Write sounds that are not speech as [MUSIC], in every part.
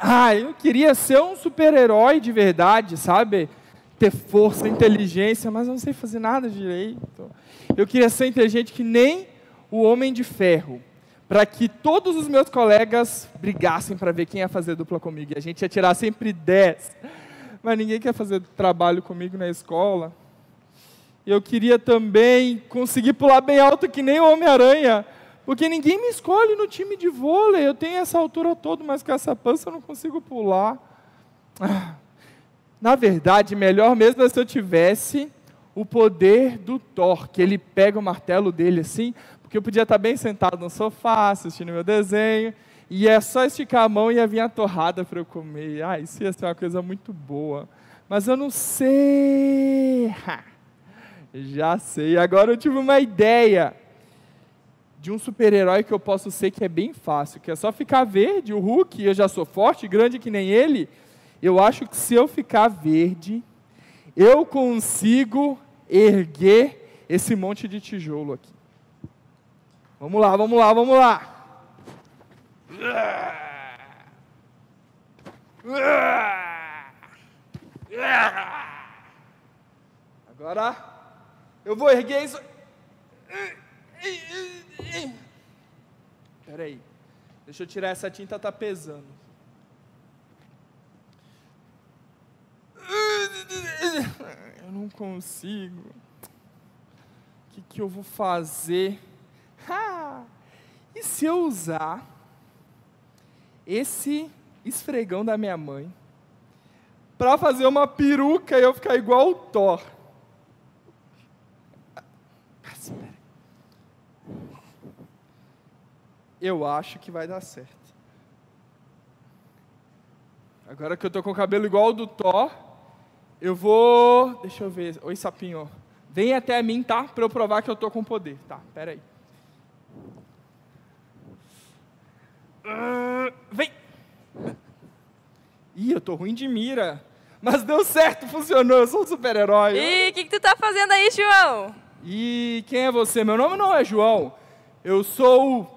Ah, eu queria ser um super-herói de verdade, sabe? Ter força, inteligência, mas não sei fazer nada direito. Eu queria ser inteligente que nem o Homem de Ferro, para que todos os meus colegas brigassem para ver quem ia fazer dupla comigo. E a gente ia tirar sempre 10. Mas ninguém quer fazer trabalho comigo na escola. Eu queria também conseguir pular bem alto que nem o Homem-Aranha, porque ninguém me escolhe no time de vôlei. Eu tenho essa altura toda, mas com essa pança eu não consigo pular. Ah, na verdade, melhor mesmo é se eu tivesse o poder do Thor, que ele pega o martelo dele assim, porque eu podia estar bem sentado no sofá, assistindo meu desenho, e é só esticar a mão e ia vir a torrada para eu comer. Ah, isso ia ser uma coisa muito boa. Mas eu não sei. [LAUGHS] Já sei. Agora eu tive uma ideia de um super-herói que eu posso ser que é bem fácil, que é só ficar verde, o Hulk, eu já sou forte, grande que nem ele. Eu acho que se eu ficar verde, eu consigo erguer esse monte de tijolo aqui. Vamos lá, vamos lá, vamos lá. Agora eu vou erguer isso. Espera aí. Deixa eu tirar essa tinta, tá pesando. Eu não consigo. O que, que eu vou fazer? E se eu usar esse esfregão da minha mãe para fazer uma peruca e eu ficar igual o Thor? Eu acho que vai dar certo. Agora que eu tô com o cabelo igual ao do Thor, eu vou. Deixa eu ver. Oi, sapinho. Vem até mim, tá? Para eu provar que eu tô com poder. Tá, pera aí. Uh, vem! Ih, eu tô ruim de mira. Mas deu certo, funcionou. Eu sou um super-herói. E o que, que tu tá fazendo aí, João? E quem é você? Meu nome não é João. Eu sou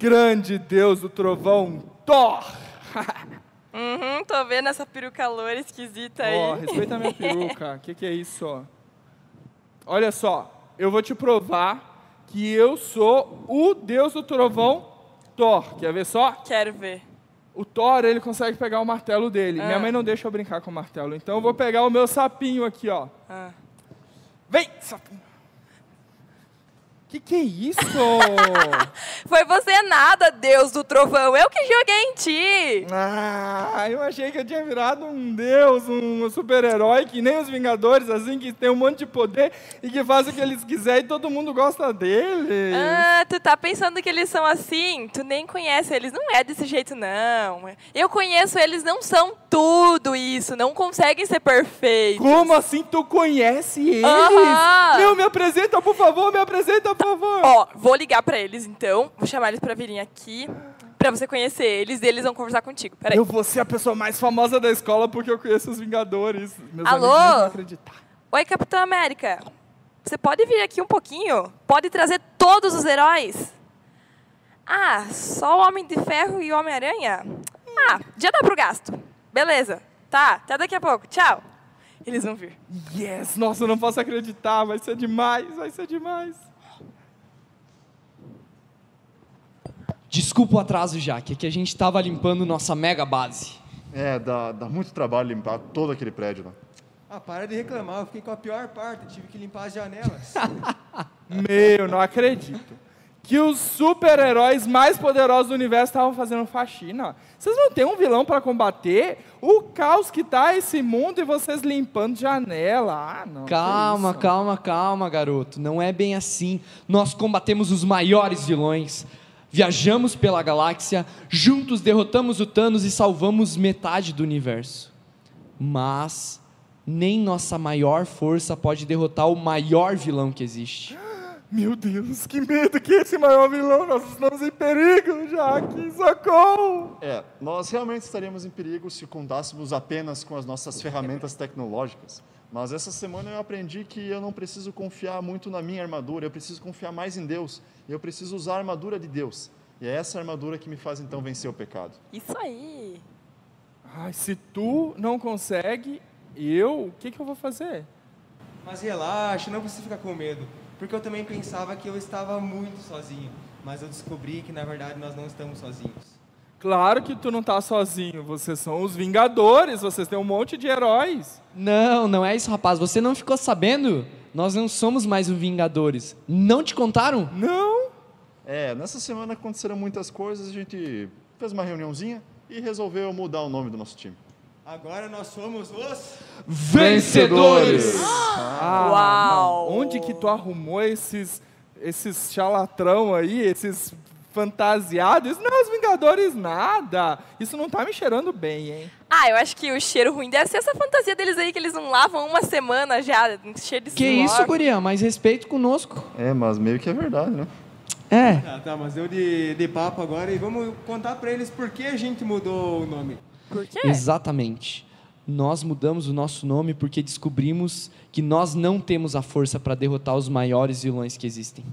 grande Deus do trovão, Thor. [LAUGHS] uhum, tô vendo essa peruca loura esquisita aí. Ó, oh, respeita a minha peruca. O [LAUGHS] que, que é isso? Olha só, eu vou te provar que eu sou o Deus do trovão, Thor. Quer ver só? Quero ver. O Thor, ele consegue pegar o martelo dele. Ah. Minha mãe não deixa eu brincar com o martelo. Então eu vou pegar o meu sapinho aqui, ó. Ah. Vem, sapinho. Que que é isso? [LAUGHS] Foi você nada, Deus do trovão. Eu que joguei em ti. Ah, eu achei que eu tinha virado um deus, um super-herói, que nem os Vingadores, assim, que tem um monte de poder e que faz o que eles quiserem e todo mundo gosta deles. Ah, tu tá pensando que eles são assim? Tu nem conhece eles. Não é desse jeito, não. Eu conheço eles, não são tudo isso. Não conseguem ser perfeitos. Como assim tu conhece eles? Uhum. Meu, me apresenta, por favor, me apresenta, por favor. Ó, vou ligar para eles então. Vou chamar eles para virem aqui para você conhecer eles e eles vão conversar contigo. Peraí. Eu vou ser a pessoa mais famosa da escola porque eu conheço os Vingadores. Meus Alô? amigos não acreditar. Oi, Capitão América. Você pode vir aqui um pouquinho? Pode trazer todos os heróis? Ah, só o Homem de Ferro e o Homem-Aranha? Ah, já dá pro gasto. Beleza. Tá, até daqui a pouco. Tchau. Eles vão vir. Yes! Nossa, eu não posso acreditar. Vai ser demais, vai ser demais. Desculpa o atraso, Jaque, é que a gente estava limpando nossa mega base. É, dá, dá muito trabalho limpar todo aquele prédio lá. Ah, para de reclamar, eu fiquei com a pior parte, tive que limpar as janelas. [LAUGHS] Meu, não acredito. Que os super-heróis mais poderosos do universo estavam fazendo faxina. Vocês não têm um vilão para combater? O caos que tá esse mundo e vocês limpando janela. Ah, não. Calma, calma, calma, garoto. Não é bem assim. Nós combatemos os maiores vilões viajamos pela galáxia, juntos derrotamos o Thanos e salvamos metade do universo. Mas nem nossa maior força pode derrotar o maior vilão que existe. Meu Deus, que medo que esse maior vilão, nós estamos em perigo, Jaque, socorro! É, nós realmente estaríamos em perigo se contássemos apenas com as nossas ferramentas tecnológicas. Mas essa semana eu aprendi que eu não preciso confiar muito na minha armadura, eu preciso confiar mais em Deus. E eu preciso usar a armadura de Deus. E é essa armadura que me faz então vencer o pecado. Isso aí. Ai, se tu não consegue, eu, o que, que eu vou fazer? Mas relaxa, não precisa ficar com medo. Porque eu também pensava que eu estava muito sozinho. Mas eu descobri que na verdade nós não estamos sozinhos. Claro que tu não tá sozinho, vocês são os Vingadores, vocês têm um monte de heróis. Não, não é isso, rapaz. Você não ficou sabendo? Nós não somos mais os Vingadores. Não te contaram? Não? É, nessa semana aconteceram muitas coisas, a gente fez uma reuniãozinha e resolveu mudar o nome do nosso time. Agora nós somos os. Vencedores! Ah, Uau! não. Onde que tu arrumou esses, esses chalatrão aí, esses fantasiados? Não os Vingadores nada. Isso não tá me cheirando bem, hein? Ah, eu acho que o cheiro ruim deve ser essa fantasia deles aí que eles não lavam uma semana já, cheio de Que suor. isso, guria? Mais respeito conosco. É, mas meio que é verdade, né? É. Ah, tá, mas eu de, de papo agora e vamos contar pra eles por que a gente mudou o nome. Por quê? Exatamente. Nós mudamos o nosso nome porque descobrimos que nós não temos a força para derrotar os maiores vilões que existem.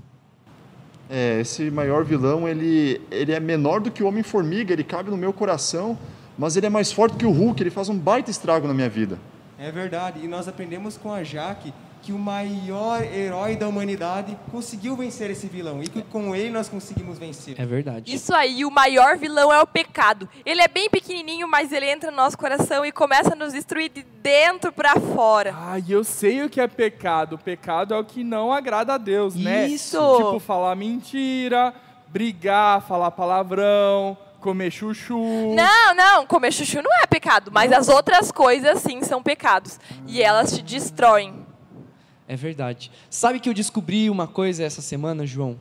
É, esse maior vilão, ele, ele é menor do que o Homem-Formiga, ele cabe no meu coração, mas ele é mais forte que o Hulk, ele faz um baita estrago na minha vida. É verdade, e nós aprendemos com a Jaque que o maior herói da humanidade conseguiu vencer esse vilão e que com ele nós conseguimos vencer. É verdade. Isso aí, o maior vilão é o pecado. Ele é bem pequenininho, mas ele entra no nosso coração e começa a nos destruir de dentro pra fora. Ah, e eu sei o que é pecado. O pecado é o que não agrada a Deus, né? Isso. Tipo, falar mentira, brigar, falar palavrão, comer chuchu. Não, não, comer chuchu não é pecado, mas as outras coisas sim são pecados. E elas te destroem. É verdade. Sabe que eu descobri uma coisa essa semana, João?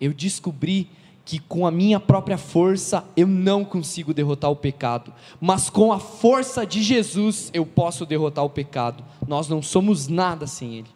Eu descobri que com a minha própria força eu não consigo derrotar o pecado, mas com a força de Jesus eu posso derrotar o pecado. Nós não somos nada sem ele.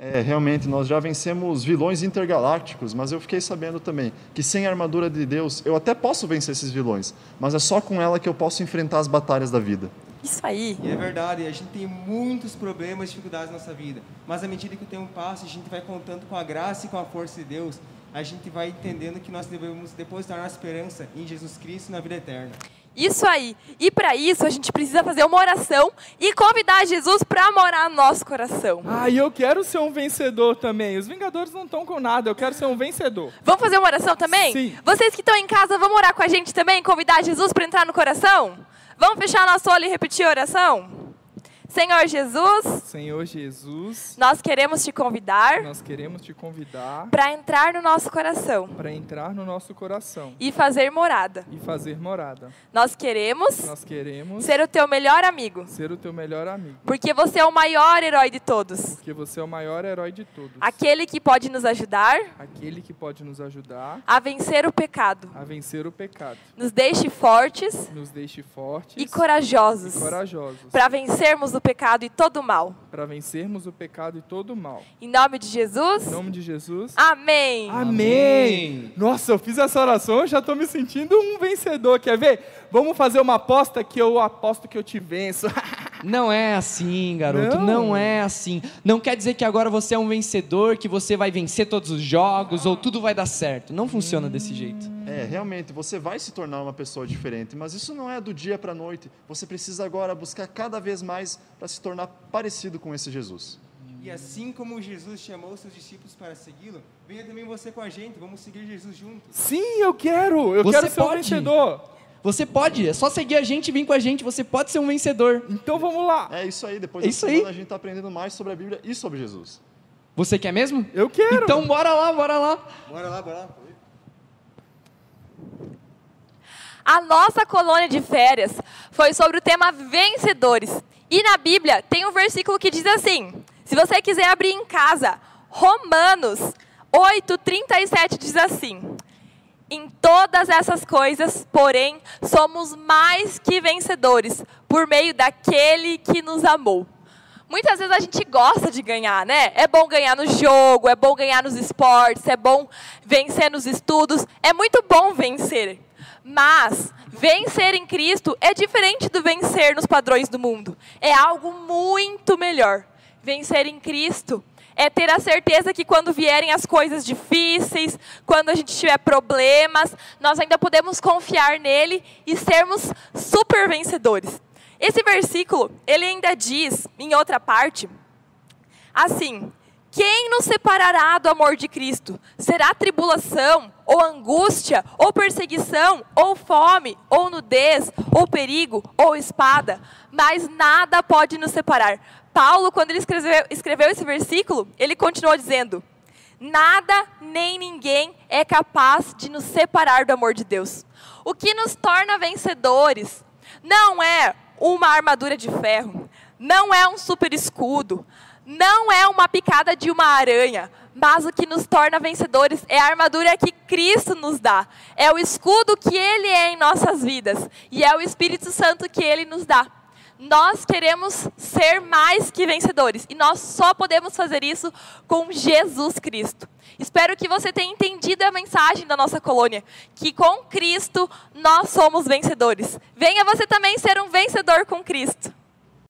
É, realmente, nós já vencemos vilões intergalácticos, mas eu fiquei sabendo também que sem a armadura de Deus, eu até posso vencer esses vilões, mas é só com ela que eu posso enfrentar as batalhas da vida. Isso aí. E é verdade, a gente tem muitos problemas e dificuldades na nossa vida, mas à medida que o tempo passa, a gente vai contando com a graça e com a força de Deus, a gente vai entendendo que nós devemos depositar nossa esperança em Jesus Cristo na vida eterna. Isso aí. E para isso a gente precisa fazer uma oração e convidar Jesus para morar no nosso coração. Ah, e eu quero ser um vencedor também. Os Vingadores não estão com nada, eu quero ser um vencedor. Vamos fazer uma oração também? Sim. Vocês que estão em casa, vamos orar com a gente também, convidar Jesus para entrar no coração? Vamos fechar nosso olho e repetir a oração? Senhor Jesus, Senhor Jesus, nós queremos te convidar nós queremos te convidar para entrar no nosso coração para entrar no nosso coração e fazer morada. e fazer morada. Nós queremos Nós queremos ser o teu melhor amigo, ser o teu melhor amigo, porque você é o maior herói de todos. porque você é o maior herói de todos. Aquele que pode nos ajudar Aquele que pode nos ajudar a vencer o pecado. a vencer o pecado. Nos deixe fortes Nos deixe fortes e corajosos e corajosos para vencermos o pecado e todo o mal. para vencermos o pecado e todo o mal. Em nome de Jesus. Em nome de Jesus. Amém. Amém. Nossa, eu fiz essa oração, eu já estou me sentindo um vencedor. Quer ver? Vamos fazer uma aposta que eu aposto que eu te venço. [LAUGHS] Não é assim, garoto. Não. Não. é assim. Não quer dizer que agora você é um vencedor, que você vai vencer todos os jogos ou tudo vai dar certo. Não funciona desse jeito. É, realmente, você vai se tornar uma pessoa diferente, mas isso não é do dia para a noite. Você precisa agora buscar cada vez mais para se tornar parecido com esse Jesus. E assim como Jesus chamou seus discípulos para segui-lo, venha também você com a gente, vamos seguir Jesus juntos. Sim, eu quero. Eu Você quero ser um pode. vencedor. Você pode, é só seguir a gente e vir com a gente, você pode ser um vencedor. Então vamos lá. É isso aí, depois É da isso semana aí. a gente está aprendendo mais sobre a Bíblia e sobre Jesus. Você quer mesmo? Eu quero. Então bora lá, bora lá. Bora lá, bora lá. A nossa colônia de férias foi sobre o tema vencedores. E na Bíblia tem um versículo que diz assim: se você quiser abrir em casa, Romanos 8:37 diz assim: Em todas essas coisas, porém, somos mais que vencedores por meio daquele que nos amou. Muitas vezes a gente gosta de ganhar, né? É bom ganhar no jogo, é bom ganhar nos esportes, é bom vencer nos estudos, é muito bom vencer. Mas vencer em Cristo é diferente do vencer nos padrões do mundo. É algo muito melhor. Vencer em Cristo é ter a certeza que quando vierem as coisas difíceis, quando a gente tiver problemas, nós ainda podemos confiar nele e sermos super vencedores. Esse versículo, ele ainda diz, em outra parte, assim: quem nos separará do amor de Cristo? Será tribulação, ou angústia, ou perseguição, ou fome, ou nudez, ou perigo, ou espada? Mas nada pode nos separar. Paulo, quando ele escreveu, escreveu esse versículo, ele continuou dizendo: Nada nem ninguém é capaz de nos separar do amor de Deus. O que nos torna vencedores não é uma armadura de ferro, não é um super escudo, não é uma picada de uma aranha, mas o que nos torna vencedores é a armadura que Cristo nos dá, é o escudo que Ele é em nossas vidas e é o Espírito Santo que Ele nos dá. Nós queremos ser mais que vencedores e nós só podemos fazer isso com Jesus Cristo. Espero que você tenha entendido a mensagem da nossa colônia, que com Cristo nós somos vencedores. Venha você também ser um vencedor com Cristo.